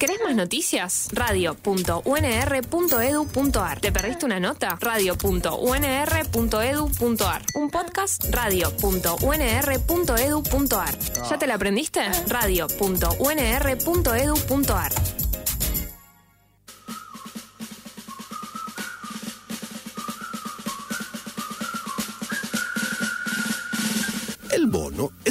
¿Querés más noticias? Radio.unr.edu.ar. ¿Te perdiste una nota? Radio.unr.edu.ar. Un podcast radio.unr.edu.ar. ¿Ya te la aprendiste? Radio.unr.edu.ar.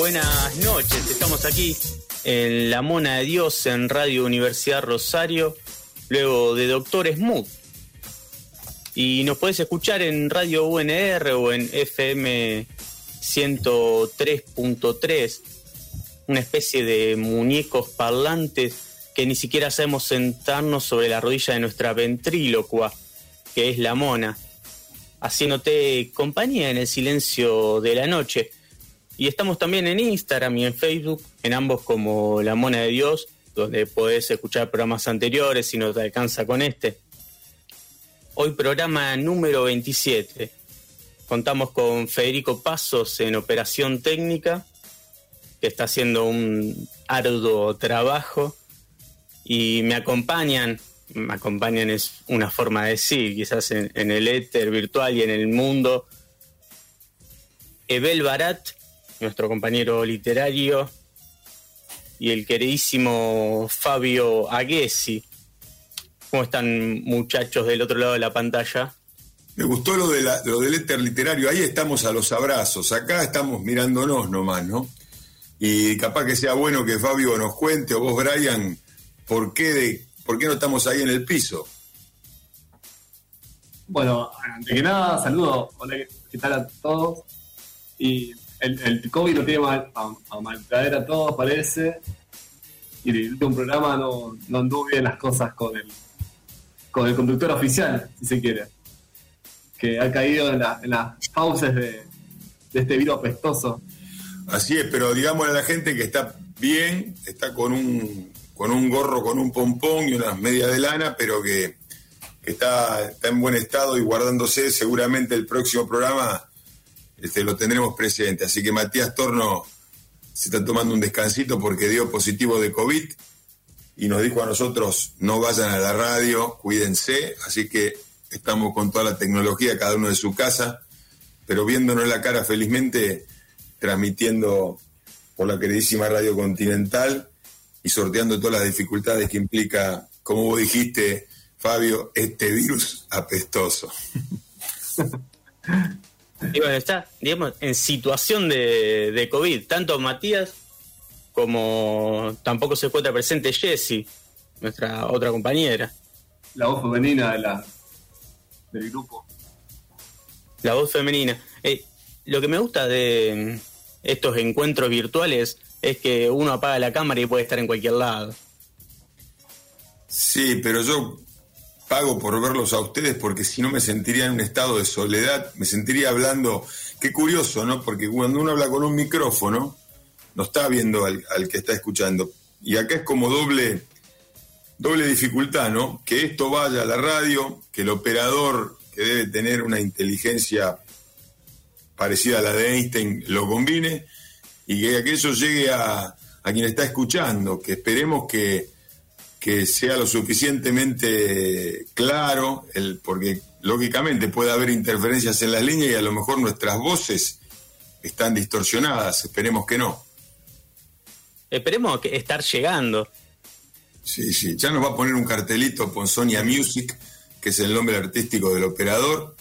Buenas noches, estamos aquí en La Mona de Dios en Radio Universidad Rosario, luego de Doctor Smooth. Y nos puedes escuchar en Radio UNR o en FM 103.3, una especie de muñecos parlantes que ni siquiera sabemos sentarnos sobre la rodilla de nuestra ventrílocua, que es la mona, haciéndote compañía en el silencio de la noche. Y estamos también en Instagram y en Facebook, en ambos como La Mona de Dios, donde podés escuchar programas anteriores si no te alcanza con este. Hoy programa número 27. Contamos con Federico Pasos en operación técnica, que está haciendo un arduo trabajo. Y me acompañan, me acompañan es una forma de decir, quizás en, el éter virtual y en el mundo. Ebel Barat, nuestro compañero literario, y el queridísimo Fabio Aguesi. ¿Cómo están muchachos del otro lado de la pantalla? Me gustó lo, de la- lo del éter literario, ahí estamos a los abrazos, acá estamos mirándonos nomás, ¿no? Y capaz que sea bueno que Fabio nos cuente, o vos, Brian, por qué, de, por qué no estamos ahí en el piso. Bueno, antes que nada, saludo, hola, ¿qué tal a todos? Y el, COVID lo tiene mal, a, a maltraer a todos, parece. Y el último programa no, no anduvo bien las cosas con el, con el conductor oficial, si se quiere. Que ha caído en, la- en las fauces de, de este virus apestoso. Así es, pero digámosle a la gente que está bien, está con un, con un gorro, con un pompón y unas medias de lana, pero que, que está, está en buen estado y guardándose. Seguramente el próximo programa este, lo tendremos presente. Así que Matías Torno se está tomando un descansito porque dio positivo de COVID y nos dijo a nosotros no vayan a la radio, cuídense. Así que estamos con toda la tecnología, cada uno de su casa, pero viéndonos la cara felizmente transmitiendo por la queridísima Radio Continental y sorteando todas las dificultades que implica, como vos dijiste, Fabio, este virus apestoso. Y bueno, está, digamos, en situación de, de COVID. Tanto Matías como tampoco se encuentra presente Jessie, nuestra otra compañera. La voz femenina de la, del grupo. La voz femenina. Eh, lo que me gusta de mm, estos encuentros virtuales es que uno apaga la cámara y puede estar en cualquier lado. Sí, pero yo pago por verlos a ustedes porque si no me sentiría en un estado de soledad, me sentiría hablando, qué curioso, ¿no? Porque cuando uno habla con un micrófono, no está viendo al, al que está escuchando. Y acá es como doble, doble dificultad, ¿no? Que esto vaya a la radio, que el operador que debe tener una inteligencia parecida a la de Einstein lo combine y que aquello llegue a, a quien está escuchando, que esperemos que, que sea lo suficientemente claro, el, porque lógicamente puede haber interferencias en las líneas y a lo mejor nuestras voces están distorsionadas, esperemos que no. Esperemos que estar llegando. Sí, sí, ya nos va a poner un cartelito Ponzonia Music, que es el nombre artístico del operador,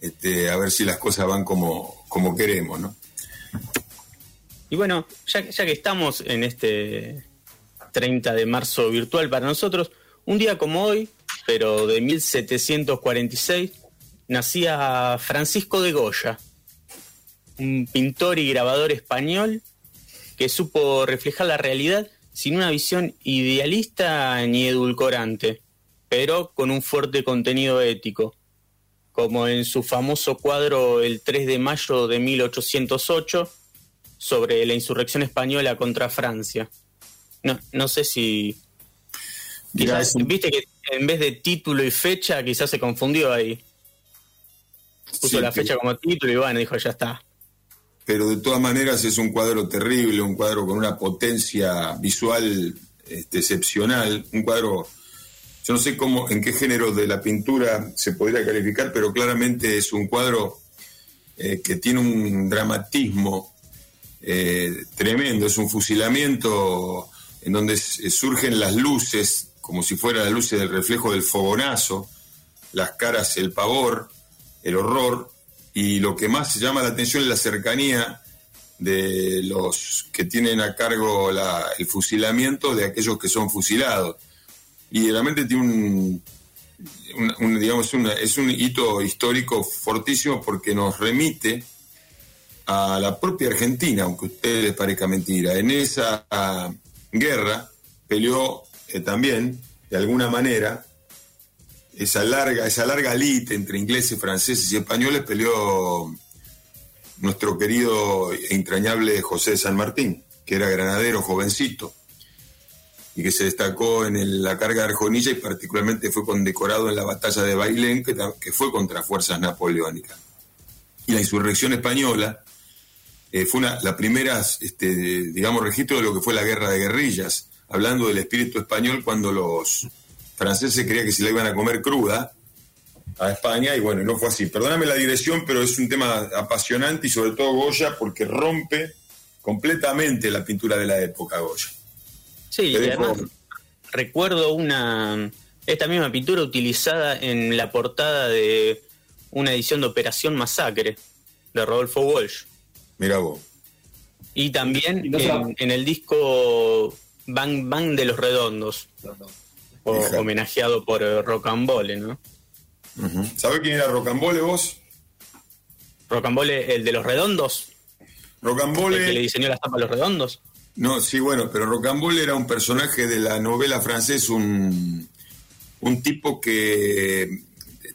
este, a ver si las cosas van como, como queremos, ¿no? Y bueno, ya, ya que estamos en este 30 de marzo virtual para nosotros, un día como hoy, pero de 1746, nacía Francisco de Goya, un pintor y grabador español que supo reflejar la realidad sin una visión idealista ni edulcorante, pero con un fuerte contenido ético, como en su famoso cuadro El 3 de mayo de 1808 sobre la insurrección española contra Francia. No, no sé si... Quizás- un- Viste que en vez de título y fecha quizás se confundió ahí. Puso Sí, la fecha pero- como título y bueno, dijo ya está. pero de todas maneras es un cuadro terrible, un cuadro con una potencia visual este, excepcional, un cuadro, yo no sé cómo, en qué género de la pintura se podría calificar, pero claramente es un cuadro eh, que tiene un dramatismo eh, tremendo, es un fusilamiento en donde s- surgen las luces, como si fueran las luces del reflejo del fogonazo, las caras, el pavor, el horror, y lo que más llama la atención es la cercanía de los que tienen a cargo el fusilamiento de aquellos que son fusilados. Y realmente tiene un, digamos, es un hito histórico fortísimo porque nos remite a la propia Argentina, aunque a ustedes les parezca mentira. En esa guerra peleó eh, también, de alguna manera, esa larga, esa larga entre ingleses, franceses y españoles peleó nuestro querido e entrañable José de San Martín, que era granadero jovencito y que se destacó en la carga de Arjonilla y particularmente fue condecorado en la batalla de Bailén, que fue contra fuerzas napoleónicas. Y la insurrección española eh, fue una, la primera, este, digamos, registro de lo que fue la guerra de guerrillas, hablando del espíritu español cuando los franceses creían que se la iban a comer cruda a España y bueno, no fue así. Perdóname la dirección, pero es un tema apasionante y sobre todo Goya porque rompe completamente la pintura de la época Goya. Sí, además recuerdo una esta misma pintura utilizada en la portada de una edición de Operación Masacre de Rodolfo Walsh. Mira vos. Y también Y no se en, el disco Bang Bang de los Redondos, o- homenajeado por eh, Rocambole, ¿no? ¿Sabés quién era Rocambole vos? Rocambole, el de los Redondos, el que le Rocambole. diseñó las tapas a los Redondos. No, sí, bueno, pero Rocambole era un personaje de la novela francés, un, un tipo que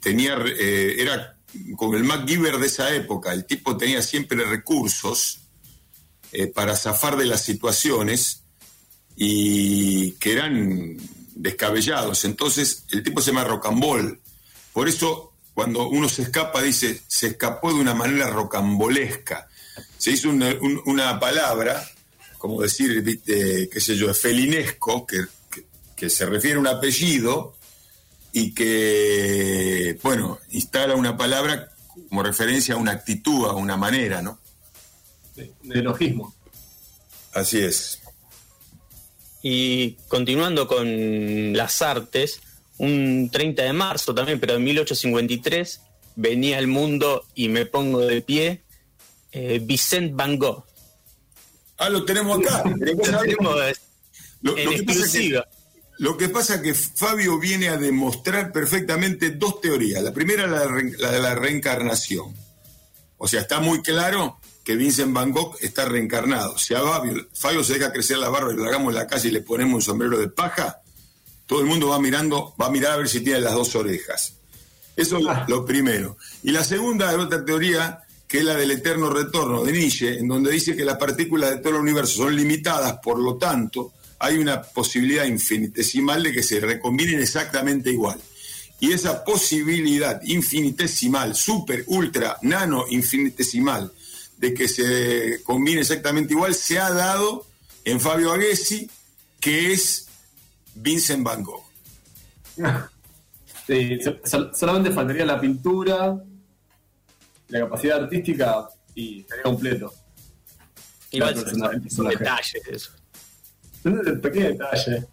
tenía, eh, era como el MacGyver de esa época. El tipo tenía siempre recursos eh, para zafar de las situaciones y que eran descabellados. Entonces, el tipo se llama Rocambol. Por eso, cuando uno se escapa, dice, se escapó de una manera rocambolesca. Se hizo una, un- una palabra, como decir, qué sé yo, felinesco, que- que se refiere a un apellido y que, bueno, instala una palabra como referencia a una actitud, a una manera, ¿no? de, de elogismo. Así es. Y continuando con las artes, un 30 de marzo también, pero en 1853, venía al mundo y me pongo de pie, eh, Vicent Van Gogh. Ah, lo tenemos acá. Lo Lo, en lo que pasa es que, exclusiva. Lo que pasa es que Fabio viene a demostrar perfectamente dos teorías. La primera, la, re- la de la reencarnación. O sea, está muy claro que Vincent Van Gogh está reencarnado. Si a Fabio, Fabio se deja crecer la barba y lo hagamos en la calle y le ponemos un sombrero de paja, todo el mundo va mirando, va a mirar a ver si tiene las dos orejas. Eso es lo- lo primero. Y la segunda es otra teoría, que es la del eterno retorno de Nietzsche, en donde dice que las partículas de todo el universo son limitadas, por lo tanto, hay una posibilidad infinitesimal de que se recombinen exactamente igual. y esa posibilidad infinitesimal, super, ultra, nano, infinitesimal, de que se combine exactamente igual, se ha dado en Fabio Aguesi, que es Vincent Van Gogh. Sí, so- solamente faltaría la pintura, la capacidad artística y estaría completo. Igual son, detalles eso. Un pequeño detalle.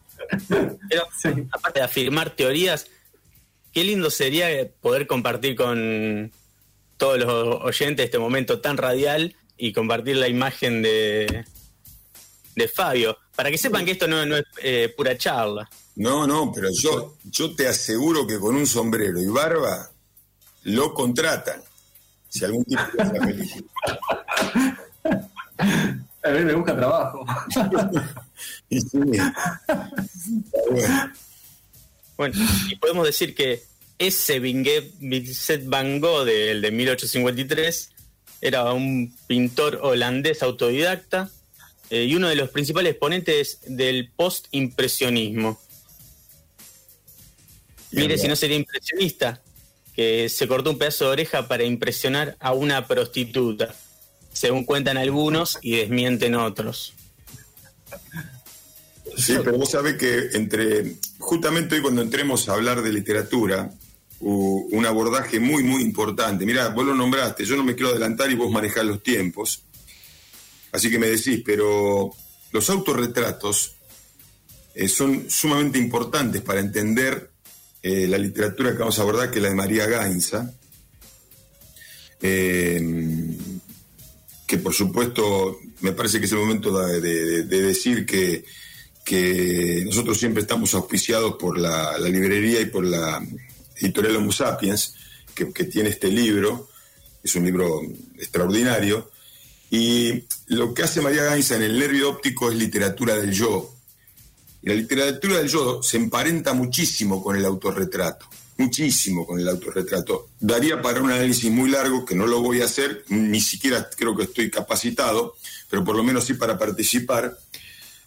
Pero aparte de afirmar teorías, qué lindo sería poder compartir con todos los oyentes este momento tan radial y compartir la imagen de, de Fabio, para que sepan que esto no, no es eh, pura charla. No, no, pero yo, yo te aseguro que con un sombrero y barba lo contratan. Si algún tipo de esa película. A mí me busca trabajo. Y sí, bueno. Bueno, y podemos decir que ese Vincent Van Gogh del de 1853 era un pintor holandés autodidacta eh, y uno de los principales exponentes del post-impresionismo. Mire bien. si no sería impresionista, que se cortó un pedazo de oreja para impresionar a una prostituta, según cuentan algunos y desmienten otros. Sí, pero vos sabés que entre, justamente hoy cuando entremos a hablar de literatura, un abordaje muy, muy importante. Mirá, vos lo nombraste, yo no me quiero adelantar y vos manejás los tiempos. Así que me decís, pero los autorretratos eh, son sumamente importantes para entender eh, la literatura que vamos a abordar, que es la de María Gainza. Eh, que por supuesto me parece que es el momento de, de- de decir que, que nosotros siempre estamos auspiciados por la, la librería y por la editorial Homo Sapiens, que, que tiene este libro, es un libro extraordinario, y lo que hace María Gainza en el nervio óptico es literatura del yo. Y la literatura del yo se emparenta muchísimo con el autorretrato, muchísimo con el autorretrato. Daría para un análisis muy largo, que no lo voy a hacer, ni siquiera creo que estoy capacitado, pero por lo menos sí para participar.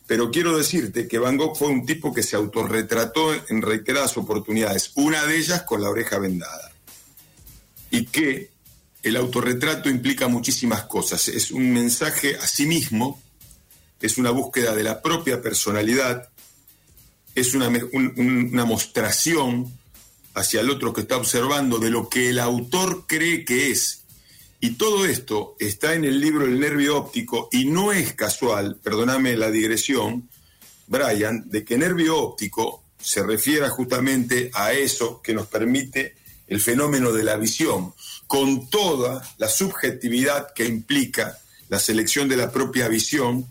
Pero quiero decirte que Van Gogh fue un tipo que se autorretrató en reiteradas oportunidades, una de ellas con la oreja vendada. Y que el autorretrato implica muchísimas cosas. Es un mensaje a sí mismo, es una búsqueda de la propia personalidad, es una, una mostración hacia el otro que está observando de lo que el autor cree que es. Y todo esto está en el libro El nervio óptico y no es casual, perdóname la digresión, Brian, de que nervio óptico se refiera justamente a eso que nos permite el fenómeno de la visión, con toda la subjetividad que implica la selección de la propia visión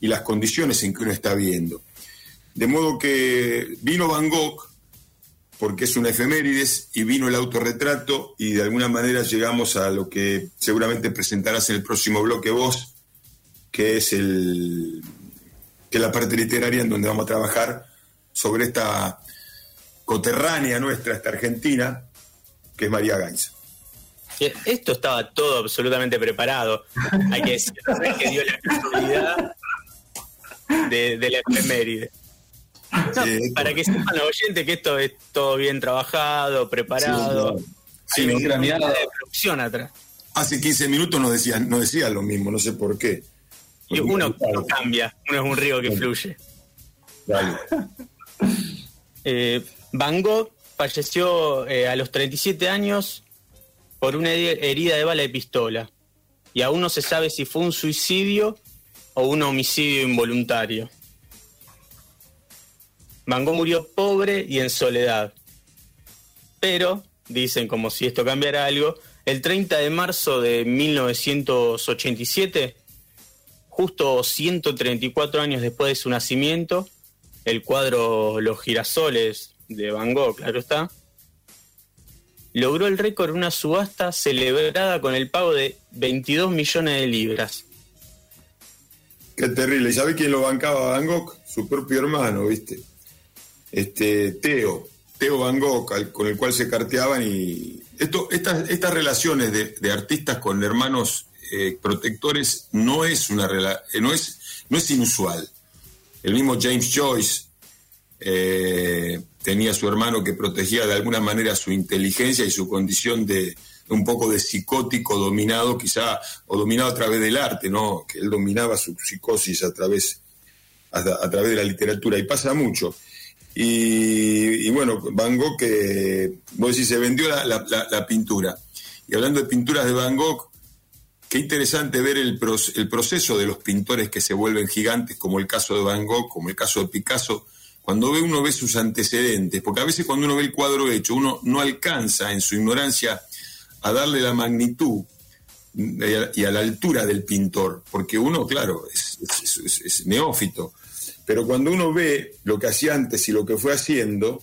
y las condiciones en que uno está viendo. De modo que vino Van Gogh, porque es una efemérides, y vino el autorretrato, y de alguna manera llegamos a lo que seguramente presentarás en el próximo bloque vos, que es el que la parte literaria en donde vamos a trabajar sobre esta coterránea nuestra, esta argentina, que es María Gainza. Eh, Esto estaba todo absolutamente preparado. Hay que decir que dio la casualidad de, de la efeméride. Sí, para que sepan los oyentes que esto es todo bien trabajado, preparado. Sí, Hay una de producción atrás. Hace 15 minutos nos decían, nos decían lo mismo, no sé por qué. Y uno, uno cambia, uno es un río que fluye. Dale. Eh, Van Gogh falleció eh, a los 37 años por una heri- herida de bala de pistola. Y aún no se sabe si fue un suicidio o un homicidio involuntario. Van Gogh murió pobre y en soledad. Pero, dicen como si esto cambiara algo, el 30 de marzo de 1987, justo 134 años después de su nacimiento, el cuadro Los girasoles de Van Gogh, claro está, logró el récord en una subasta celebrada con el pago de 22 millones de libras. Qué terrible. ¿Y sabe quién lo bancaba Van Gogh? Su propio hermano, ¿viste? Este, Teo, Teo Van Gogh, con el cual se carteaban y... Esto, estas, estas relaciones de, de artistas con hermanos eh, protectores no es una eh, no es, no es inusual. El mismo James Joyce, eh, tenía su hermano que protegía de alguna manera su inteligencia y su condición de, un poco de psicótico dominado quizá, o dominado a través del arte, ¿no? Que él dominaba su psicosis a través, a, través de la literatura, y pasa mucho. Y, bueno, Van Gogh, que vos decís, se vendió la, pintura. Y hablando de pinturas de Van Gogh, qué interesante ver el, el proceso de los pintores que se vuelven gigantes, como el caso de Van Gogh, como el caso de Picasso, cuando ve uno ve sus antecedentes, porque a veces cuando uno ve el cuadro hecho, uno no alcanza en su ignorancia a darle la magnitud y a, la altura del pintor, porque uno, claro, es, neófito, pero cuando uno ve lo que hacía antes y lo que fue haciendo,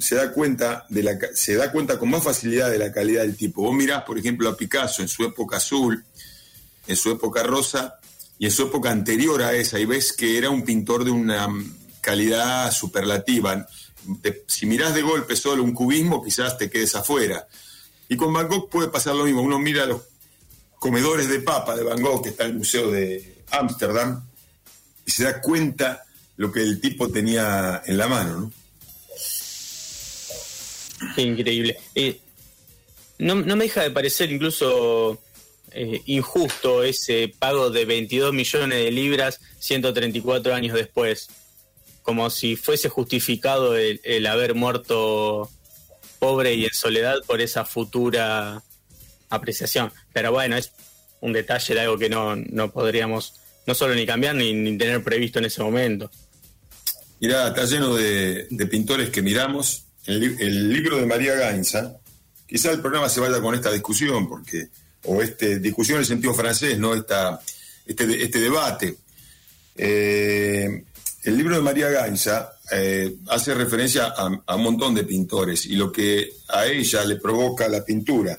se da cuenta de la, se da cuenta con más facilidad de la calidad del tipo. Vos mirás, por ejemplo, a Picasso en su época azul, en su época rosa y en su época anterior a esa, y ves que era un pintor de una calidad superlativa. si mirás de golpe solo un cubismo, quizás te quedes afuera. Y con Van Gogh puede pasar lo mismo. Uno mira los comedores de papa de Van Gogh, que está en el Museo de Ámsterdam, y se da cuenta lo que el tipo tenía en la mano. ¿no? Increíble. Eh, no, me deja de parecer incluso eh, injusto ese pago de 22 millones de libras 134 años después como si fuese justificado el, haber muerto pobre y en soledad por esa futura apreciación. Pero bueno, es un detalle de algo que no, podríamos no solo ni cambiar ni, tener previsto en ese momento. Mirá, está lleno de, pintores que miramos. El, libro de María Gainza, quizá el programa se vaya con esta discusión, porque, o este, discusión en el sentido francés, no esta, este, este debate. Eh, el libro de María Gainza eh, hace referencia a, un montón de pintores y lo que a ella le provoca la pintura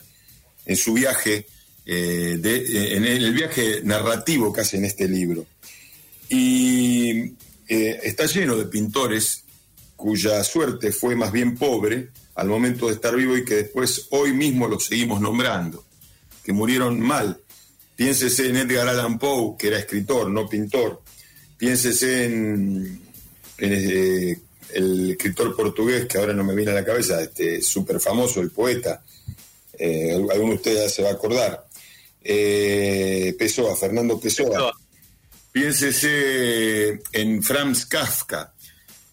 en su viaje, eh, eh, en el viaje narrativo que hace en este libro. Y está lleno de pintores cuya suerte fue más bien pobre al momento de estar vivo y que después hoy mismo los seguimos nombrando, que murieron mal. Piénsese en Edgar Allan Poe, que era escritor, no pintor piénsese en, eh, el escritor portugués, que ahora no me viene a la cabeza, este súper famoso, el poeta, eh, alguno de ustedes ya se va a acordar, eh, Pessoa, Fernando Pessoa. Piénsese en Franz Kafka,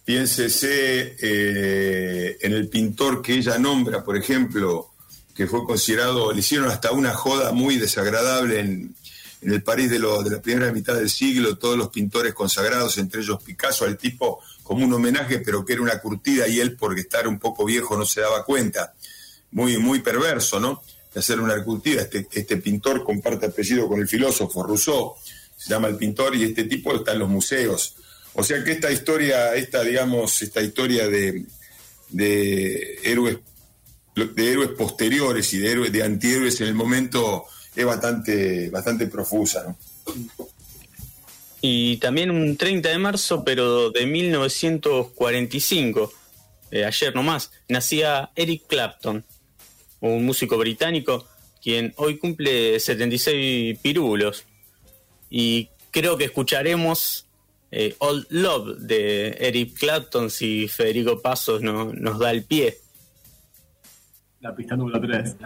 piénsese en el pintor que ella nombra, por ejemplo, que fue considerado, le hicieron hasta una joda muy desagradable en, en el París de, de la primera mitad del siglo, todos los pintores consagrados, entre ellos Picasso, al tipo como un homenaje, pero que era una curtida y él, porque estar un poco viejo, no se daba cuenta. Muy, muy perverso, ¿no? De hacer una curtida. Este, este pintor comparte apellido con el filósofo Rousseau, se llama el pintor, y este tipo está en los museos. O sea que esta historia, esta, digamos, esta historia de, de héroes de héroes posteriores y de héroes de antihéroes en el momento es bastante, bastante profusa. Y también un 30 de marzo, pero de 1945, eh, ayer nomás, nacía Eric Clapton, un músico británico, quien hoy cumple 76 pirulos. Y creo que escucharemos eh, Old Love de Eric Clapton si Federico Pasos no, nos da el pie. La pista número 3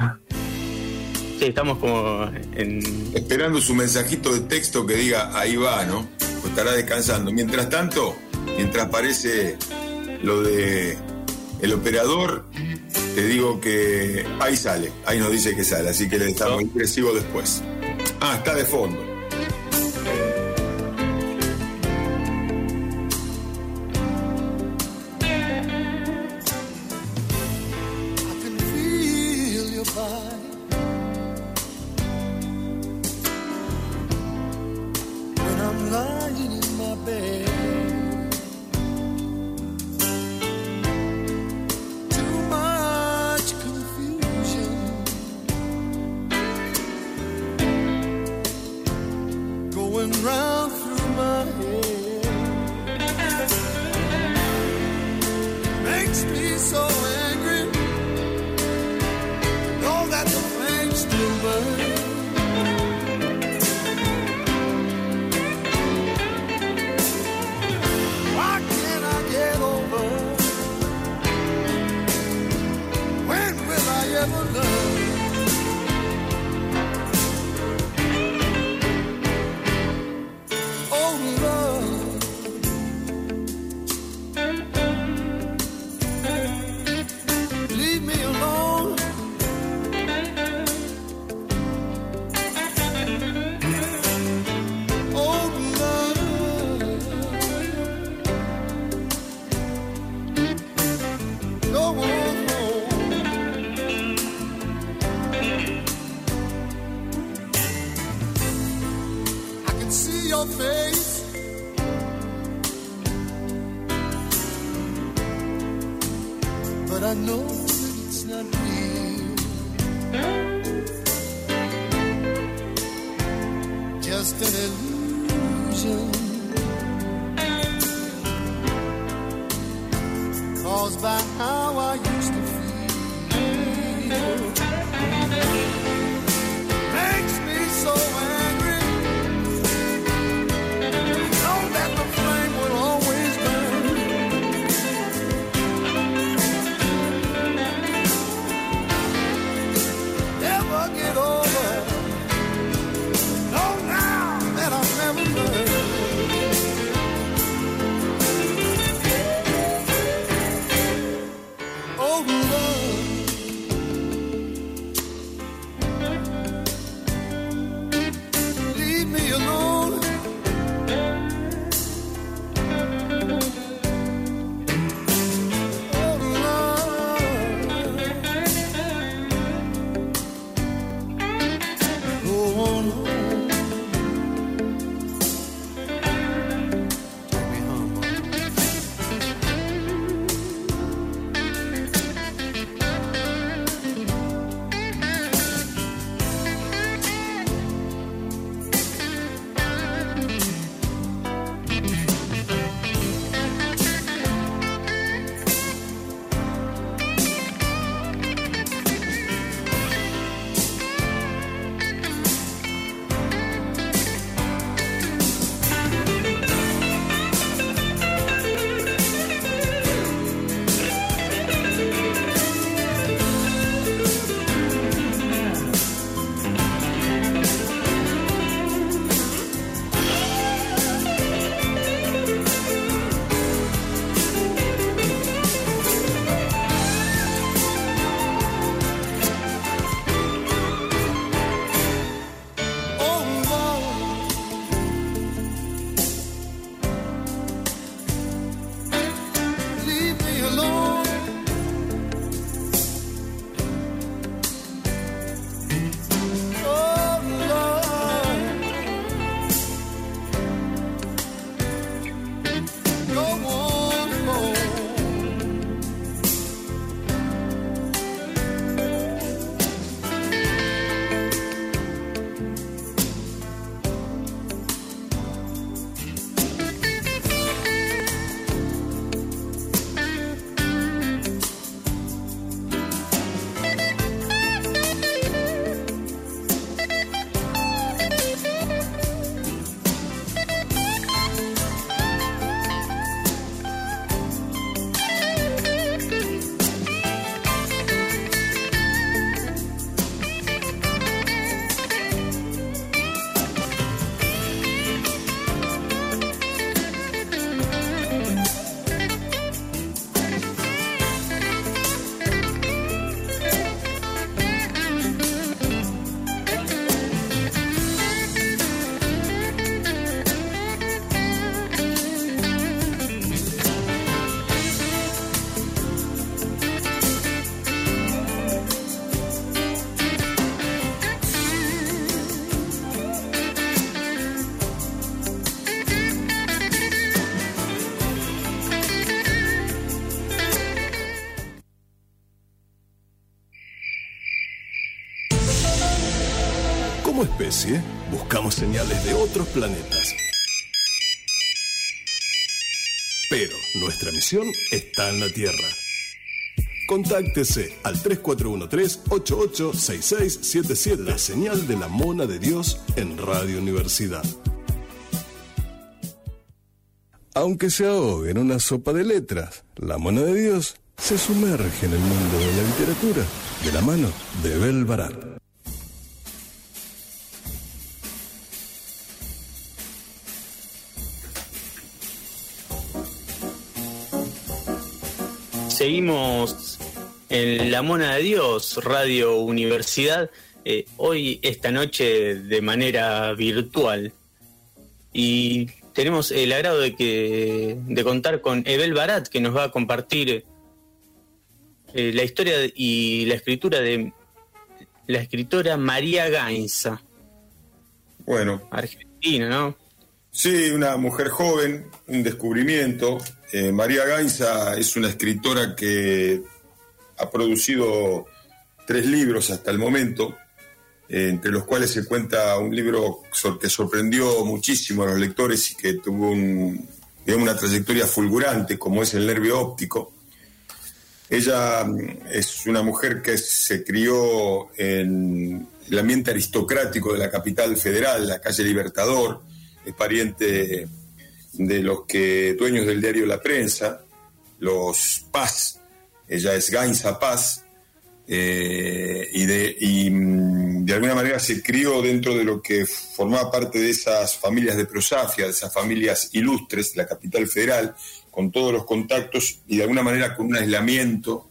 estamos como en... Esperando su mensajito de texto que diga ahí va, ¿no? O estará descansando. Mientras tanto, mientras aparece lo de el operador, te digo que ahí sale, ahí nos dice que sale, así que le estamos impresivo después. Ah, está de fondo. Just an illusion. Caused by how I especie, buscamos señales de otros planetas. Pero nuestra misión está en la Tierra. Contáctese al 3413-886677, la señal de la mona de Dios en Radio Universidad. Aunque se ahogue en una sopa de letras, la mona de Dios se sumerge en el mundo de la literatura. de la mano de Bel Barat. Seguimos en La Mona de Dios, Radio Universidad, eh, hoy, esta noche, de manera virtual. Y tenemos el agrado de, que, de contar con Ebel Barat, que nos va a compartir eh, la historia y la escritura de la escritora María Gainza. Bueno. Argentina, ¿no? Sí, una mujer joven, un descubrimiento. Eh, María Gainza es una escritora que ha producido tres libros hasta el momento, eh, entre los cuales se cuenta un libro que sorprendió muchísimo a los lectores y que tuvo una trayectoria fulgurante, como es El Nervio Óptico. Ella mm, es una mujer que se crió en el ambiente aristocrático de la capital federal, la calle Libertador, es pariente de los que dueños del diario La Prensa, los Paz, ella es Gainza Paz, eh, y, de, mm, de alguna manera se crió dentro de lo que formaba parte de esas familias de prosafia, de esas familias ilustres de la capital federal, con todos los contactos y de alguna manera con un aislamiento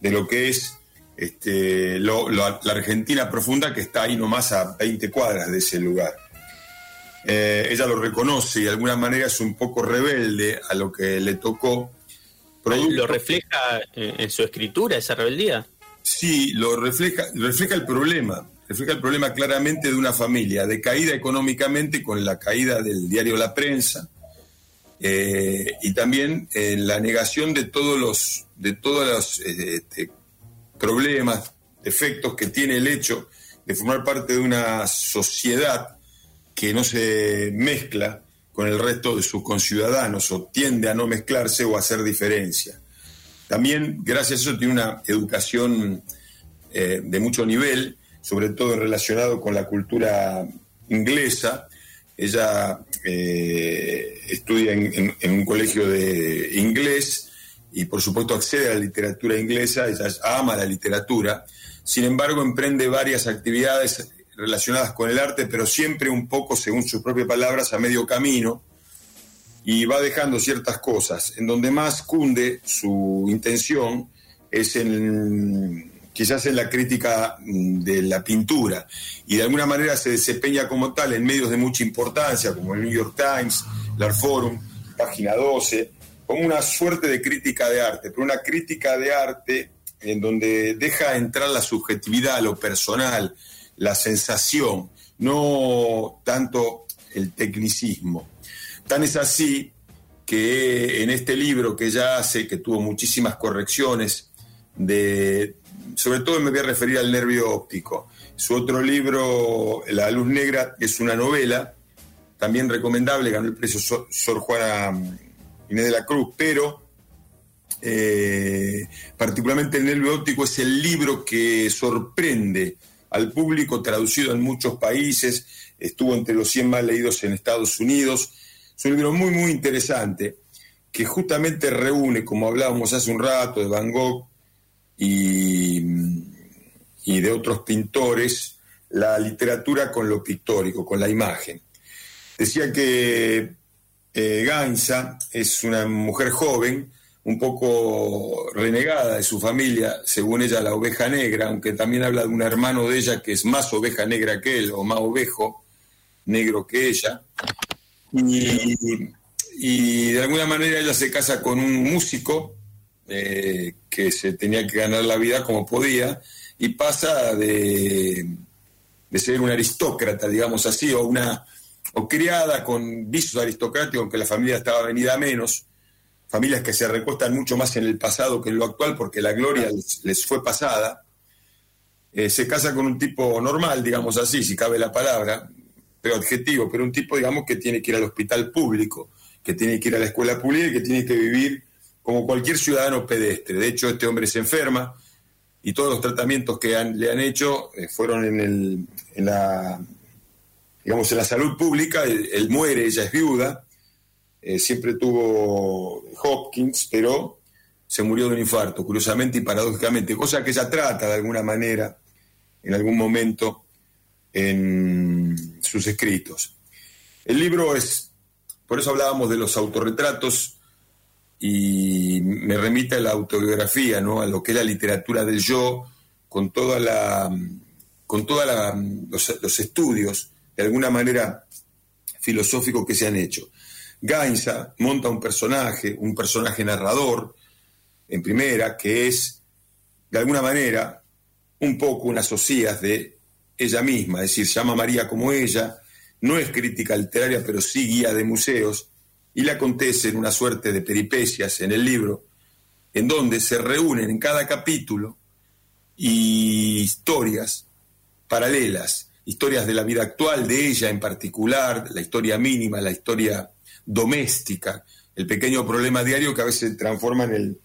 de lo que es este, la Argentina profunda que está ahí nomás a 20 cuadras de ese lugar. Eh, ella lo reconoce y de alguna manera es un poco rebelde a lo que le tocó. ¿Lo refleja en su escritura esa rebeldía? Sí, lo refleja, refleja el problema, refleja el problema claramente de una familia decaída económicamente con la caída del diario La Prensa eh, y también en la negación de todos los, de todos los este, problemas, defectos que tiene el hecho de formar parte de una sociedad que no se mezcla con el resto de sus conciudadanos o tiende a no mezclarse o a hacer diferencia. También, gracias a eso, tiene una educación eh, de mucho nivel, sobre todo relacionado con la cultura inglesa. Ella eh, estudia en, un colegio de inglés y, por supuesto, accede a la literatura inglesa. Ella ama la literatura. Sin embargo, emprende varias actividades relacionadas con el arte, pero siempre un poco, según sus propias palabras, a medio camino, y va dejando ciertas cosas. En donde más cunde su intención es en, quizás en la crítica de la pintura, y de alguna manera se desempeña como tal en medios de mucha importancia, como el New York Times, el Forum, Página 12, como una suerte de crítica de arte, pero una crítica de arte en donde deja entrar la subjetividad, lo personal, la sensación, no tanto el tecnicismo. Tan es así que en este libro que ya hace, que tuvo muchísimas correcciones, de, sobre todo me voy a referir al nervio óptico. Su otro libro, La Luz Negra, es una novela, también recomendable, ganó el precio Sor, Juana Inés de la Cruz, pero eh, particularmente el nervio óptico es el libro que sorprende al público, traducido en muchos países, estuvo entre los 100 más leídos en Estados Unidos. Es un libro muy, muy interesante que justamente reúne, como hablábamos hace un rato, de Van Gogh y, de otros pintores, la literatura con lo pictórico, con la imagen. Decía que eh, Gansa es una mujer joven, un poco renegada de su familia, según ella la oveja negra, aunque también habla de un hermano de ella que es más oveja negra que él, o más ovejo negro que ella. Y, de alguna manera ella se casa con un músico eh, que se tenía que ganar la vida como podía, y pasa de, de ser una aristócrata, digamos así, o una o criada con visos aristocráticos, aunque la familia estaba venida menos, familias que se recuestan mucho más en el pasado que en lo actual porque la gloria les, fue pasada, eh, se casa con un tipo normal, digamos así, si cabe la palabra, pero adjetivo, pero un tipo, digamos, que tiene que ir al hospital público, que tiene que ir a la escuela pública y que tiene que vivir como cualquier ciudadano pedestre. De hecho, este hombre se enferma y todos los tratamientos que le han hecho eh, fueron en, el, en la digamos, en la salud pública, él, muere, ella es viuda, eh, siempre tuvo Hopkins, pero se murió de un infarto, curiosamente y paradójicamente, cosa que ella trata de alguna manera, en algún momento, en sus escritos. El libro es, por eso hablábamos de los autorretratos y me remite a la autobiografía, ¿no? a lo que es la literatura del yo, con toda la con todos los, los, estudios, de alguna manera, filosóficos que se han hecho. Gainza monta un personaje, un personaje narrador, en primera, que es, de alguna manera, un poco una socias de ella misma, es decir, llama María como ella, no es crítica literaria, pero sí guía de museos, y le acontece en una suerte de peripecias en el libro, en donde se reúnen en cada capítulo historias paralelas, historias de la vida actual de ella en particular, la historia mínima, la historia doméstica, el pequeño problema diario que a veces se transforma en el,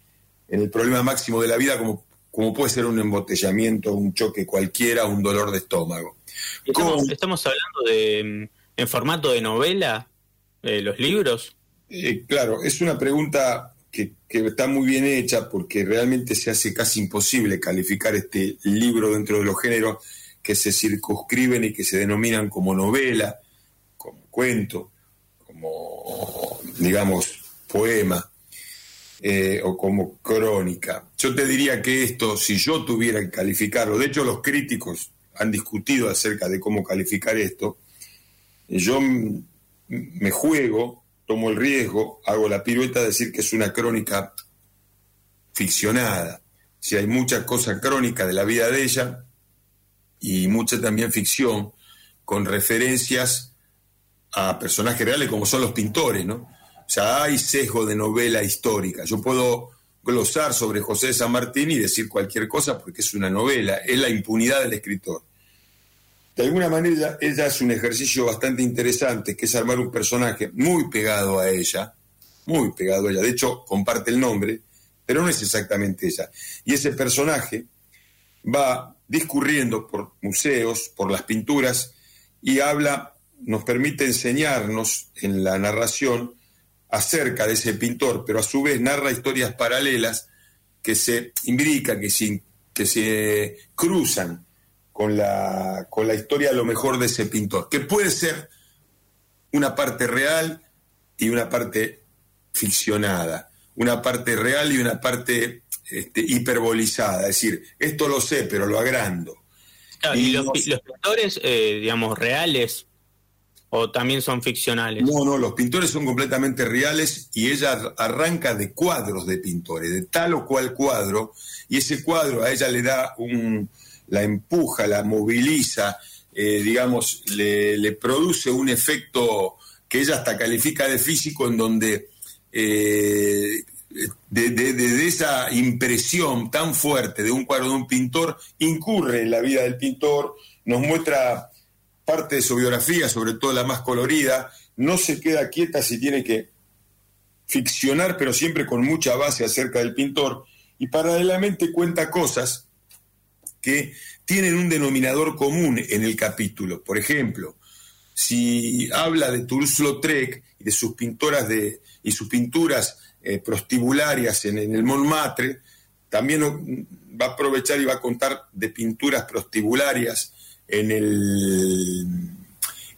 en el problema máximo de la vida, como, como puede ser un embotellamiento, un choque cualquiera, un dolor de estómago. Estamos, hablando de en formato de novela, eh, los libros. Eh, claro, es una pregunta que, que, está muy bien hecha porque realmente se hace casi imposible calificar este libro dentro de los géneros que se circunscriben y que se denominan como novela, como cuento, como, digamos, poema eh, o como crónica. Yo te diría que esto, si yo tuviera que calificarlo, de hecho los críticos han discutido acerca de cómo calificar esto, yo me juego, tomo el riesgo, hago la pirueta de decir que es una crónica ficcionada. Si hay mucha cosa crónica de la vida de ella, y mucha también ficción con referencias a personajes reales como son los pintores, ¿no? O sea, hay sesgo de novela histórica. Yo puedo glosar sobre José de San Martín y decir cualquier cosa porque es una novela, es la impunidad del escritor. De alguna manera, ella es un ejercicio bastante interesante, que es armar un personaje muy pegado a ella, muy pegado a ella, de hecho comparte el nombre, pero no es exactamente ella. Y ese personaje va discurriendo por museos, por las pinturas, y habla, nos permite enseñarnos en la narración acerca de ese pintor, pero a su vez narra historias paralelas que se imbrican, que se, que se cruzan con la, con la historia a lo mejor de ese pintor, que puede ser una parte real y una parte ficcionada, una parte real y una parte este, hiperbolizada, es decir, esto lo sé, pero lo agrando. y, los, pintores, eh, digamos, reales o también son ficcionales? No, no, los pintores son completamente reales y ella arranca de cuadros de pintores, de tal o cual cuadro, y ese cuadro a ella le da un, la empuja, la moviliza, eh, digamos, le, produce un efecto que ella hasta califica de físico en donde eh, de, esa impresión tan fuerte de un cuadro de un pintor, incurre en la vida del pintor, nos muestra parte de su biografía, sobre todo la más colorida, no se queda quieta si tiene que ficcionar, pero siempre con mucha base acerca del pintor, y paralelamente cuenta cosas que tienen un denominador común en el capítulo. Por ejemplo, si habla de Toulouse-Lautrec y de sus pintoras de, y sus pinturas eh, prostibularias en, el Montmartre, también va a aprovechar y va a contar de pinturas prostibularias en el,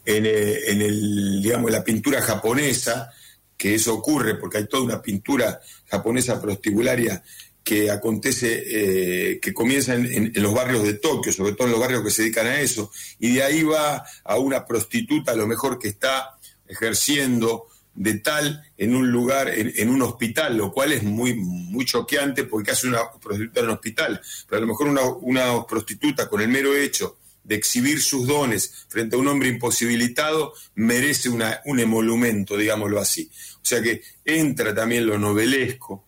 en el, digamos, la pintura japonesa, que eso ocurre porque hay toda una pintura japonesa prostibularia que acontece, eh, que comienza en, los barrios de Tokio, sobre todo en los barrios que se dedican a eso, y de ahí va a una prostituta, a lo mejor que está ejerciendo de tal en un lugar, en, un hospital, lo cual es muy, muy choqueante porque hace una prostituta en un hospital, pero a lo mejor una, prostituta con el mero hecho de exhibir sus dones frente a un hombre imposibilitado merece una, un emolumento, digámoslo así. O sea que entra también lo novelesco,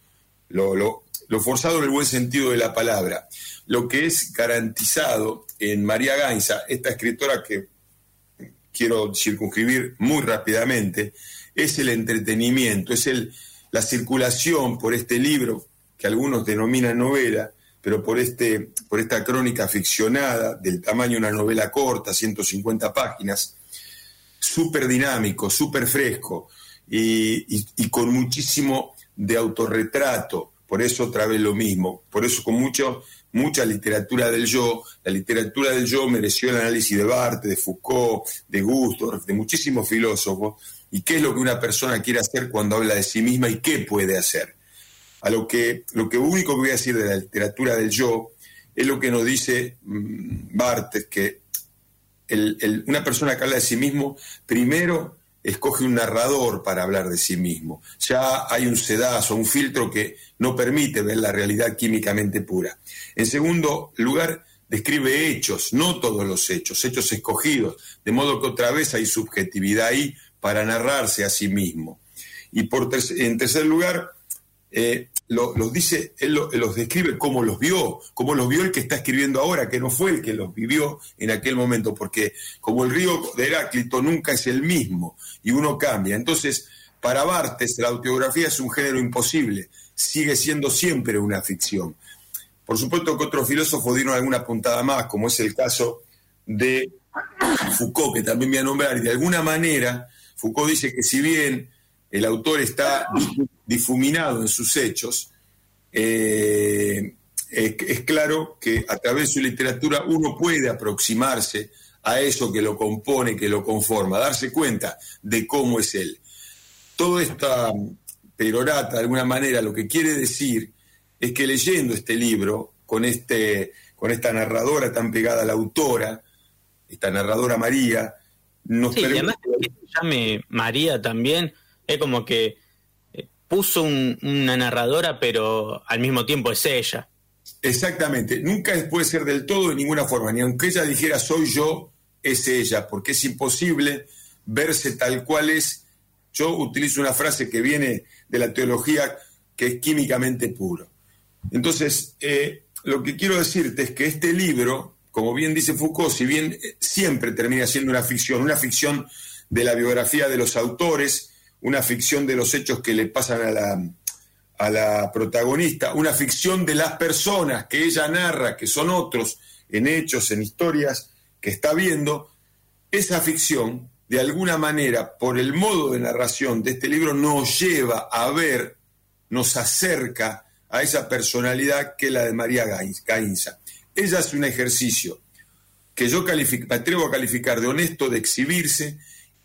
lo, forzado en el buen sentido de la palabra. Lo que es garantizado en María Gainza, esta escritora que quiero circunscribir muy rápidamente, es el entretenimiento, es el, la circulación por este libro que algunos denominan novela, pero por, este, por esta crónica ficcionada del tamaño de una novela corta, 150 páginas, súper dinámico, súper fresco y, con muchísimo de autorretrato, Por eso otra vez lo mismo. Por eso con mucho, mucha literatura del yo, la literatura del yo mereció el análisis de Barthes, de Foucault, de Gustorf, de muchísimos filósofos, y qué es lo que una persona quiere hacer cuando habla de sí misma y qué puede hacer. A lo que, lo que único que voy a decir de la literatura del yo es lo que nos dice mm, Barthes, que una persona que habla de sí mismo, primero escoge un narrador para hablar de sí mismo. Ya hay un sedazo, un filtro que no permite ver la realidad químicamente pura. En segundo lugar, describe hechos, no todos los hechos, hechos escogidos, de modo que otra vez hay subjetividad ahí para narrarse a sí mismo. Y por ter- en tercer lugar, eh, dice, él lo- los describe como los vio, como los vio el que está escribiendo ahora, que no fue el que los vivió en aquel momento, porque como el río de Heráclito nunca es el mismo y uno cambia. Entonces, para Bartes, la autobiografía es un género imposible, sigue siendo siempre una ficción. Por supuesto que otros filósofos dieron alguna puntada más, como es el caso de Foucault, que también voy a nombrar, y de alguna manera Foucault dice que si bien el autor está difuminado en sus hechos, eh, es, es claro que a través de su literatura uno puede aproximarse a eso que lo compone, que lo conforma, darse cuenta de cómo es él. Toda esta perorata, de alguna manera, lo que quiere decir es que leyendo este libro, con, este, con esta narradora tan pegada a la autora, esta narradora María, nos Sí, y permite- además que se llame María también, es como que puso un- una narradora, pero al mismo tiempo es ella. Exactamente, nunca puede ser del todo de ninguna forma, ni aunque ella dijera soy yo, es ella, porque es imposible verse tal cual es. Yo utilizo una frase que viene de la teología que es químicamente puro. Entonces, eh, lo que quiero decirte es que este libro, como bien dice Foucault, si bien eh, siempre termina siendo una ficción, una ficción de la biografía de los autores, una ficción de los hechos que le pasan a la, a la protagonista, una ficción de las personas que ella narra, que son otros, en hechos, en historias que está viendo, esa ficción, de alguna manera, por el modo de narración de este libro, nos lleva a ver, nos acerca a esa personalidad que es la de María Gainza. Ella es un ejercicio que yo me atrevo a calificar de honesto, de exhibirse,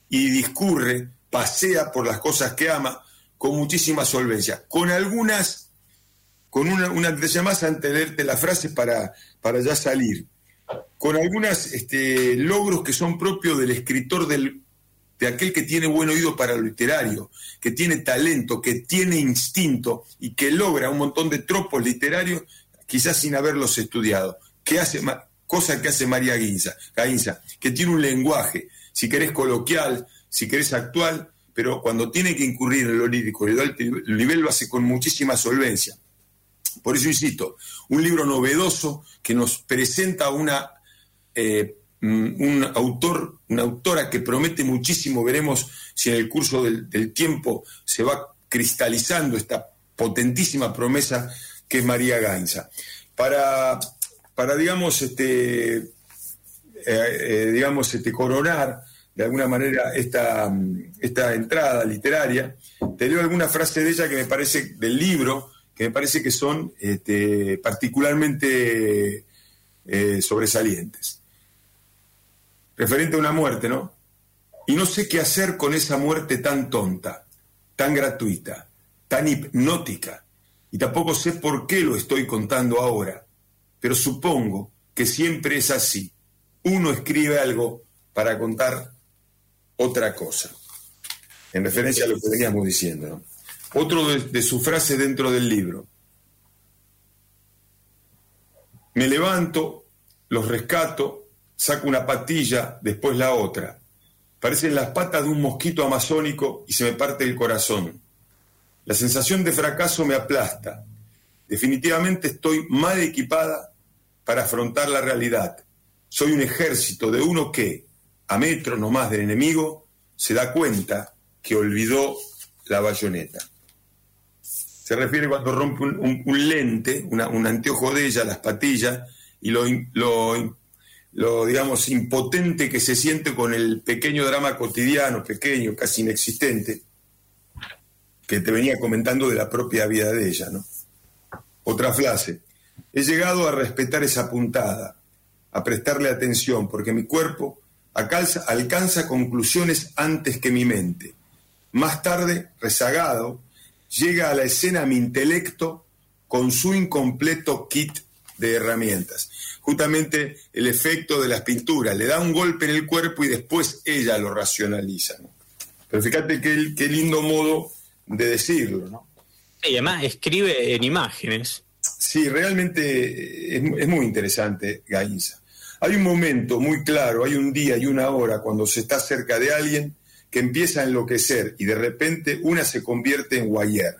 y discurre, pasea por las cosas que ama con muchísima solvencia, con algunas, con una, una más antes de leerte la frase para, para ya salir, con algunos este, logros que son propios del escritor, del, de aquel que tiene buen oído para lo literario, que tiene talento, que tiene instinto y que logra un montón de tropos literarios, quizás sin haberlos estudiado. Que hace, cosa que hace María Gainza, Gainza, que tiene un lenguaje, si querés coloquial, si querés actual, pero cuando tiene que incurrir en lo lírico, el el nivel lo hace con muchísima solvencia. Por eso insisto, un libro novedoso que nos presenta una, eh, mm, un autor, una autora que promete muchísimo, veremos si en el curso del, del tiempo se va cristalizando esta potentísima promesa que es María Gainza. Para, para digamos, este, eh, eh, digamos, este, coronar de alguna manera esta, mm, esta entrada literaria, te leo alguna frase de ella que me parece, del libro, que me parece que son este, particularmente eh, sobresalientes. Referente a una muerte, ¿no? Y no sé qué hacer con esa muerte tan tonta, tan gratuita, tan hipnótica, y tampoco sé por qué lo estoy contando ahora, pero supongo que siempre es así. Uno escribe algo para contar otra cosa, en referencia a lo que veníamos diciendo. Otro de, de su frase dentro del libro. Me levanto, los rescato, saco una patilla, después la otra. Parecen las patas de un mosquito amazónico y se me parte el corazón. La sensación de fracaso me aplasta. Definitivamente estoy mal equipada para afrontar la realidad. Soy un ejército de uno que, a metros nomás del enemigo, se da cuenta que olvidó la bayoneta. Se refiere cuando rompe un, lente, un anteojo de ella, las patillas, y lo, lo lo, digamos, impotente que se siente con el pequeño drama cotidiano, pequeño, casi inexistente, que te venía comentando de la propia vida de ella, ¿no? Otra frase. He llegado a respetar esa puntada, a prestarle atención, porque mi cuerpo alcanza, alcanza conclusiones antes que mi mente. Más tarde, rezagado, llega a la escena mi intelecto con su incompleto kit de herramientas. Justamente el efecto de las pinturas, le da un golpe en el cuerpo y después ella lo racionaliza. ¿no? Pero fíjate qué, qué lindo modo de decirlo, ¿no? Y además escribe en imágenes. Sí, realmente es, es muy interesante, Gainza. Hay un momento muy claro, hay un día y una hora cuando se está cerca de alguien que empieza a enloquecer y de repente una se convierte en guayer.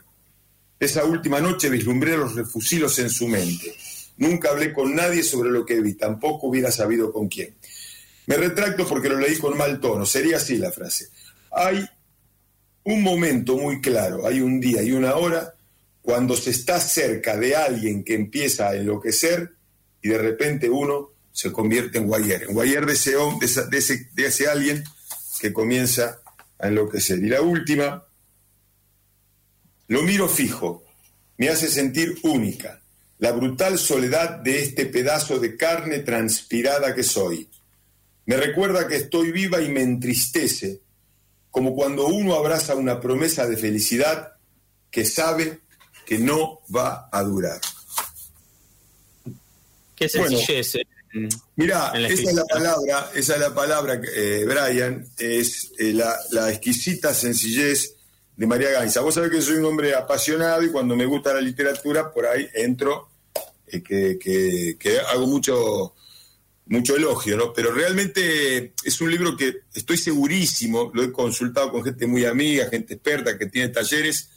Esa última noche vislumbré los refusilos en su mente. Nunca hablé con nadie sobre lo que vi, tampoco hubiera sabido con quién. Me retracto porque lo leí con mal tono, sería así la frase. Hay un momento muy claro, hay un día y una hora cuando se está cerca de alguien que empieza a enloquecer y de repente uno se convierte en guayer, en guayer de ese, de ese, de ese, alguien que comienza a enloquecer. Y la última, lo miro fijo, me hace sentir única, la brutal soledad de este pedazo de carne transpirada que soy. Me recuerda que estoy viva y me entristece, como cuando uno abraza una promesa de felicidad que sabe que no va a durar. Qué sencillez. eh, Mira, esa es la palabra, esa es la palabra, eh, Brian, es eh, la, la exquisita sencillez de María Gainza. Vos sabés que soy un hombre apasionado y cuando me gusta la literatura, por ahí entro, eh, que, que- que hago mucho, mucho elogio, ¿no? Pero realmente es un libro que estoy segurísimo, lo he consultado con gente muy amiga, gente experta que tiene talleres,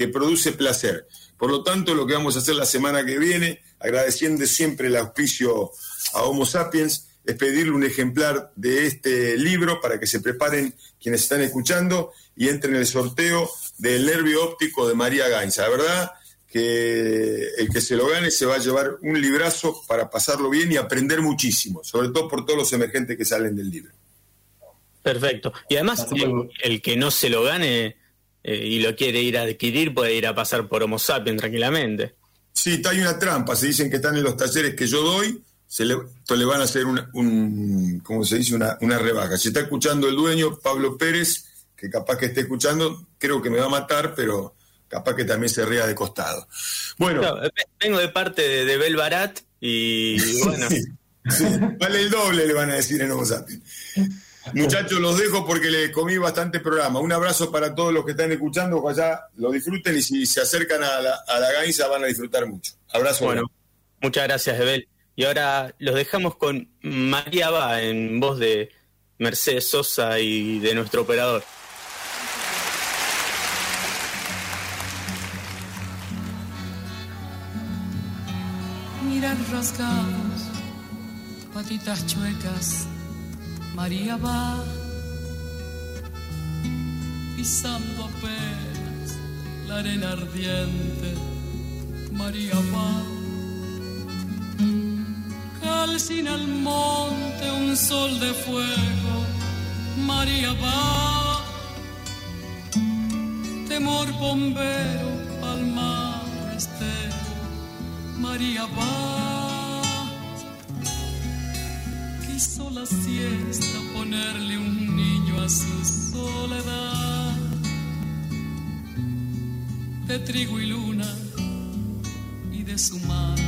que produce placer. Por lo tanto, lo que vamos a hacer la semana que viene, agradeciendo siempre el auspicio a Homo Sapiens, es pedirle un ejemplar de este libro para que se preparen quienes están escuchando y entren en el sorteo del nervio óptico de María Gainza. La verdad que el que se lo gane se va a llevar un librazo para pasarlo bien y aprender muchísimo, sobre todo por todos los emergentes que salen del libro. Perfecto. Y además, el, el que no se lo gane eh, y lo quiere ir a adquirir puede ir a pasar por Homo sapiens tranquilamente. Sí, hay una trampa. Se dicen que están en los talleres que yo doy, se le, van a hacer una, un, ¿cómo se dice? Una, una rebaja. Si está escuchando el dueño, Pablo Pérez, que capaz que esté escuchando, creo que me va a matar, pero capaz que también se ría de costado. Bueno, ve- vengo de parte de, de Bel Barat y bueno, sí, sí, vale el doble, le van a decir en Homo Sapiens. Muchachos, los dejo porque les comí bastante programa. Un abrazo para todos los que están escuchando, ojalá lo disfruten y si se acercan a la, a la Gainza van a disfrutar mucho. Abrazo. bueno, muchas gracias, Ebel. Y ahora los dejamos con María Va en voz de Mercedes Sosa y de nuestro operador. mirar rasgados, patitas chuecas, María va pisando apenas la arena ardiente, María va calcina al monte un sol de fuego, María va temor bombero al mar estero. María va. Quiso la siesta ponerle un niño a su soledad. De trigo y luna y de su mano,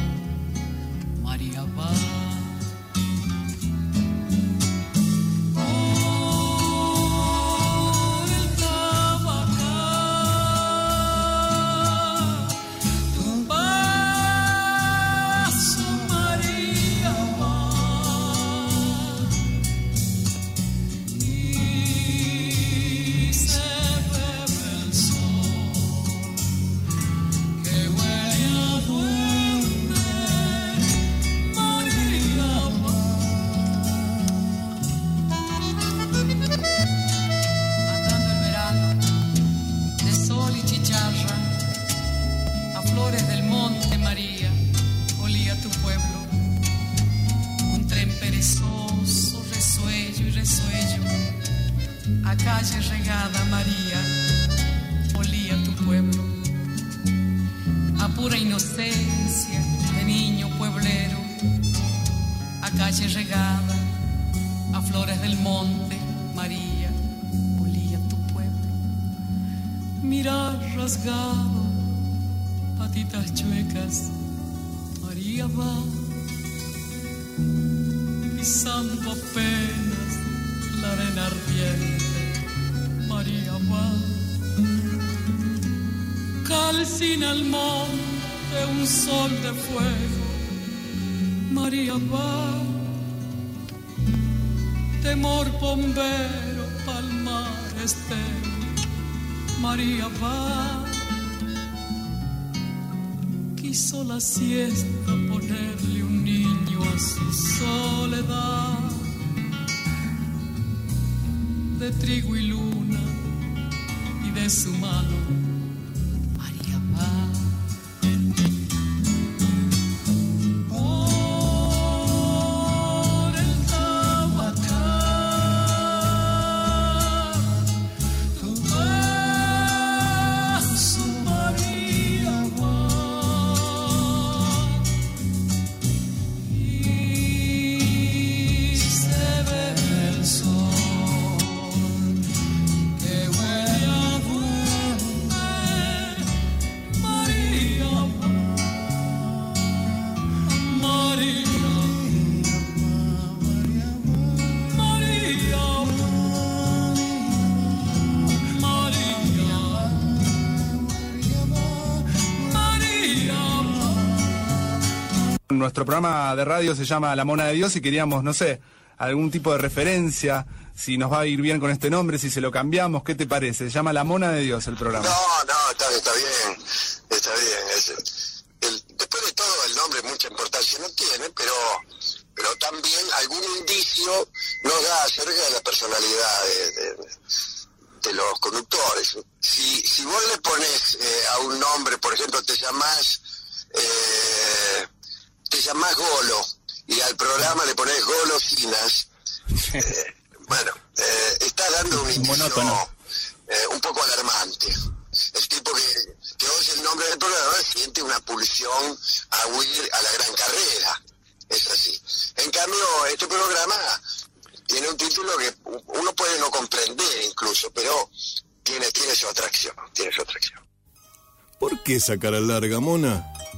patitas chuecas, María va, pisando apenas la arena ardiente, María va calcina el monte un sol de fuego. María va, temor bombero, palmar estero. María va, quiso la siesta ponerle un niño a su soledad. De trigo y luna y de su mano Nuestro programa de radio se llama La Mona de Dios y queríamos, no sé, algún tipo de referencia, si nos va a ir bien con este nombre, si se lo cambiamos, ¿qué te parece? Se llama La Mona de Dios el programa. No, no, está, está bien, está bien. el- después de todo, el nombre mucha importancia no tiene, pero, pero también algún indicio nos da acerca de la personalidad de, de- los conductores. Si, si vos le pones eh, a un nombre, por ejemplo, te llamás, eh, llamás Golo, y al programa le pones golosinas, eh, bueno, eh, está dando un indicio eh, un poco alarmante. El tipo que, que oye el nombre del programa siente una pulsión a huir a la gran carrera. Es así. En cambio, este programa tiene un título que uno puede no comprender incluso, pero tiene, tiene su atracción, tiene su atracción. ¿Por qué esa cara larga, mona?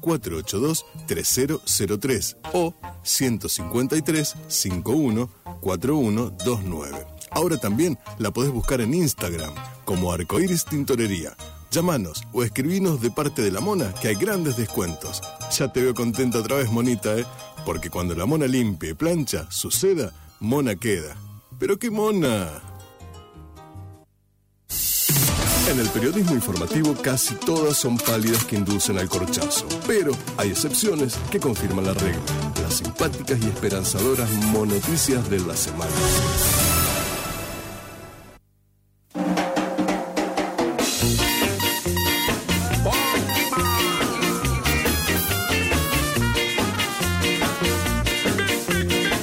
482-3003 o 153-514129. Ahora también la podés buscar en Instagram como Arcoiris Tintorería. Llámanos o escribinos de parte de la mona que hay grandes descuentos. Ya te veo contenta otra vez, monita, ¿eh? Porque cuando la mona limpia y plancha, suceda, mona queda. ¿Pero qué mona? En el periodismo informativo casi todas son pálidas que inducen al corchazo, pero hay excepciones que confirman la regla. Las simpáticas y esperanzadoras monoticias de la semana.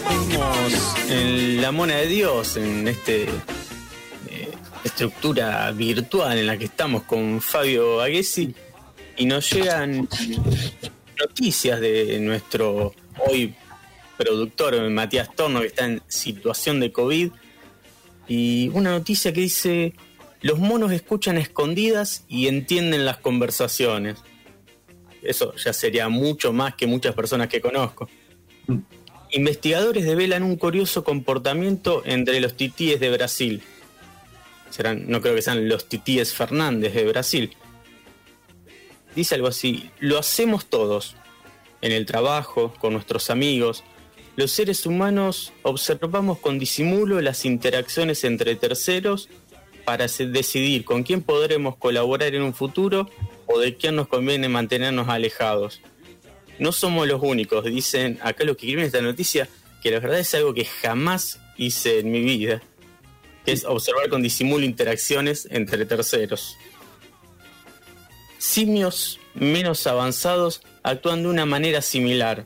Estamos en la mona de Dios, en este estructura virtual en la que estamos con Fabio Aguesi y nos llegan noticias de nuestro hoy productor Matías Torno que está en situación de COVID y una noticia que dice los monos escuchan escondidas y entienden las conversaciones. Eso ya sería mucho más que muchas personas que conozco. Investigadores develan un curioso comportamiento entre los titíes de Brasil. Serán, no creo que sean los titíes Fernández de Brasil. Dice algo así, lo hacemos todos, en el trabajo, con nuestros amigos. Los seres humanos observamos con disimulo las interacciones entre terceros para decidir con quién podremos colaborar en un futuro o de quién nos conviene mantenernos alejados no somos los únicos, dicen acá los que escriben esta noticia, que la verdad es algo que jamás hice en mi vida, que es observar con disimulo interacciones entre terceros. Simios menos avanzados actúan de una manera similar.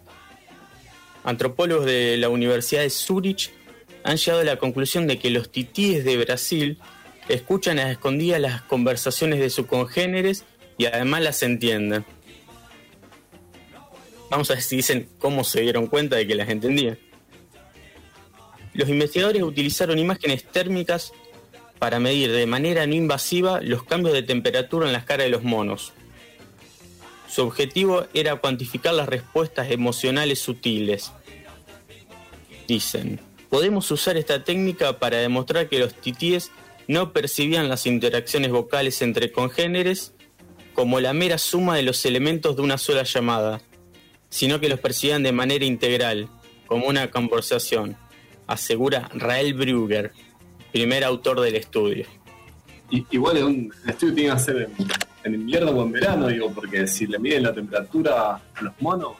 Antropólogos de la Universidad de Zurich han llegado a la conclusión de que los titíes de Brasil escuchan a escondidas las conversaciones de sus congéneres y además las entienden. Vamos a ver si dicen cómo se dieron cuenta de que las entendían. Los investigadores utilizaron imágenes térmicas para medir de manera no invasiva los cambios de temperatura en las caras de los monos. Su objetivo era cuantificar las respuestas emocionales sutiles. Dicen, podemos usar esta técnica para demostrar que los titíes no percibían las interacciones vocales entre congéneres como la mera suma de los elementos de una sola llamada, sino que los percibían de manera integral, como una conversación, asegura Rael Brugger, primer autor del estudio. Y, igual es un, el estudio tiene que hacer en, en invierno o en verano, digo, porque si le miden la temperatura a los monos,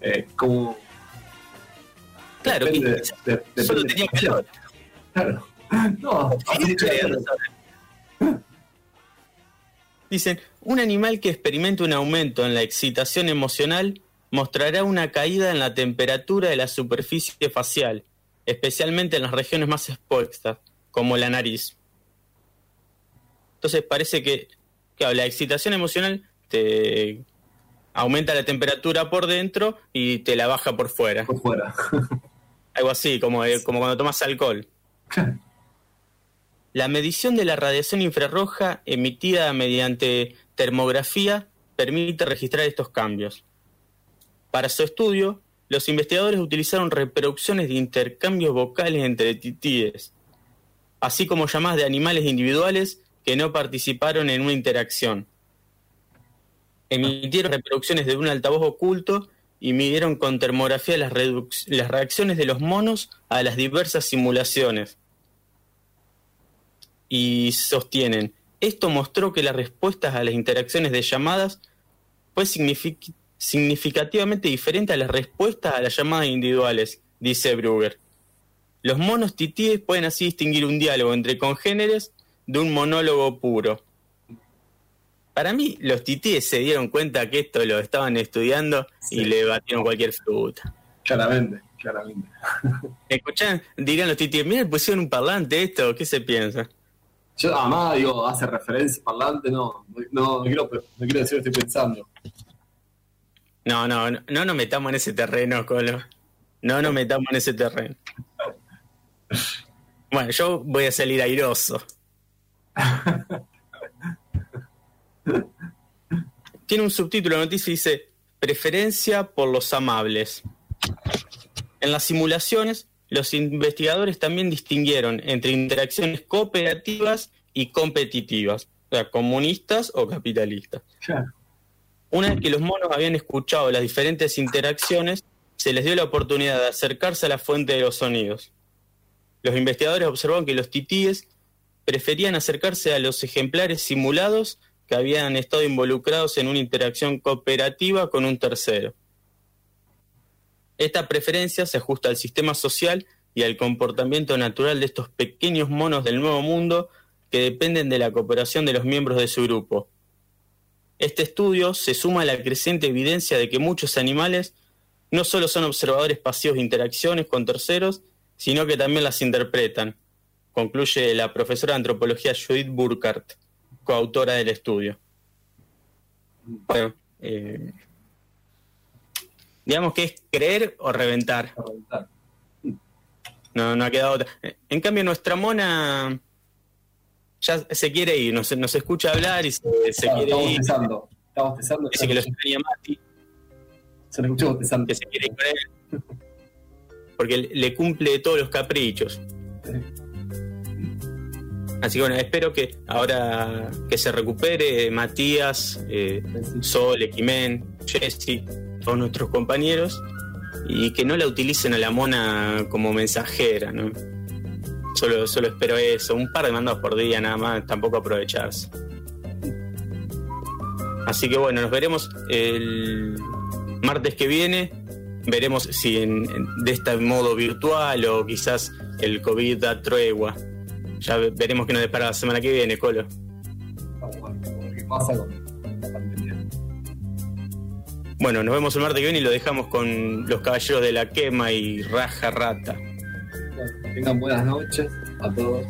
eh, como... Claro, depende- que- de- solo tenía calor. Claro. No, Dicen, un animal que experimente un aumento en la excitación emocional mostrará una caída en la temperatura de la superficie facial, especialmente en las regiones más expuestas, como la nariz. Entonces parece que claro, la excitación emocional te aumenta la temperatura por dentro y te la baja por fuera. por fuera. Algo así, como, eh, como cuando tomas alcohol. La medición de la radiación infrarroja emitida mediante termografía permite registrar estos cambios. Para su estudio, los investigadores utilizaron reproducciones de intercambios vocales entre titíes, así como llamadas de animales individuales que no participaron en una interacción. Emitieron reproducciones de un altavoz oculto y midieron con termografía las, reacciones de los monos a las diversas simulaciones. Y sostienen, esto mostró que las respuestas a las interacciones de llamadas fue significativamente diferente a las respuestas a las llamadas individuales, dice Brugger. Los monos titíes pueden así distinguir un diálogo entre congéneres de un monólogo puro. Para mí, los titíes se dieron cuenta que esto lo estaban estudiando y le batieron cualquier fruta. Claramente, claramente. Escuchan, dirían los titíes, mira, pusieron un parlante esto, ¿qué se piensa? Yo además digo, hace referencia parlante, no, no, no quiero, no quiero decir lo que estoy pensando. No, no, no, no nos metamos en ese terreno, Colo. No nos metamos en ese terreno. Bueno, yo voy a salir airoso. Tiene un subtítulo de noticia y dice Preferencia por los amables. En las simulaciones, los investigadores también distinguieron entre interacciones cooperativas y competitivas, o sea, comunistas o capitalistas. Claro. Una vez que los monos habían escuchado las diferentes interacciones, se les dio la oportunidad de acercarse a la fuente de los sonidos. Los investigadores observaron que los titíes preferían acercarse a los ejemplares simulados que habían estado involucrados en una interacción cooperativa con un tercero. Esta preferencia se ajusta al sistema social y al comportamiento natural de estos pequeños monos del Nuevo Mundo que dependen de la cooperación de los miembros de su grupo. Este estudio se suma a la creciente evidencia de que muchos animales no solo son observadores pasivos de interacciones con terceros, sino que también las interpretan, concluye la profesora de antropología Judith Burkhardt, coautora del estudio. Bueno, eh, digamos que es creer o reventar. No, no ha quedado otra. En cambio, nuestra mona ya se quiere ir, nos, nos escucha hablar y se, se Claro, quiere estamos ir. testando. Estamos testando. Dice que lo extraña Mati, Se lo escuchamos testando. que se quiere ir con él. Porque le- le cumple todos los caprichos. Así que bueno, espero que ahora que se recupere Matías, eh, Sol, Equimen, Jesse, todos nuestros compañeros, y que no la utilicen a la mona como mensajera, ¿no? Solo, solo espero eso, un par de mandados por día nada más, tampoco aprovecharse. Así que bueno, nos veremos el martes que viene veremos si de este modo virtual o quizás el COVID da tregua. Ya ve- veremos qué nos depara la semana que viene, Colo. Bueno, nos vemos el martes que viene y lo dejamos con los caballeros de la quema y raja rata. Tengan buenas noches a todos.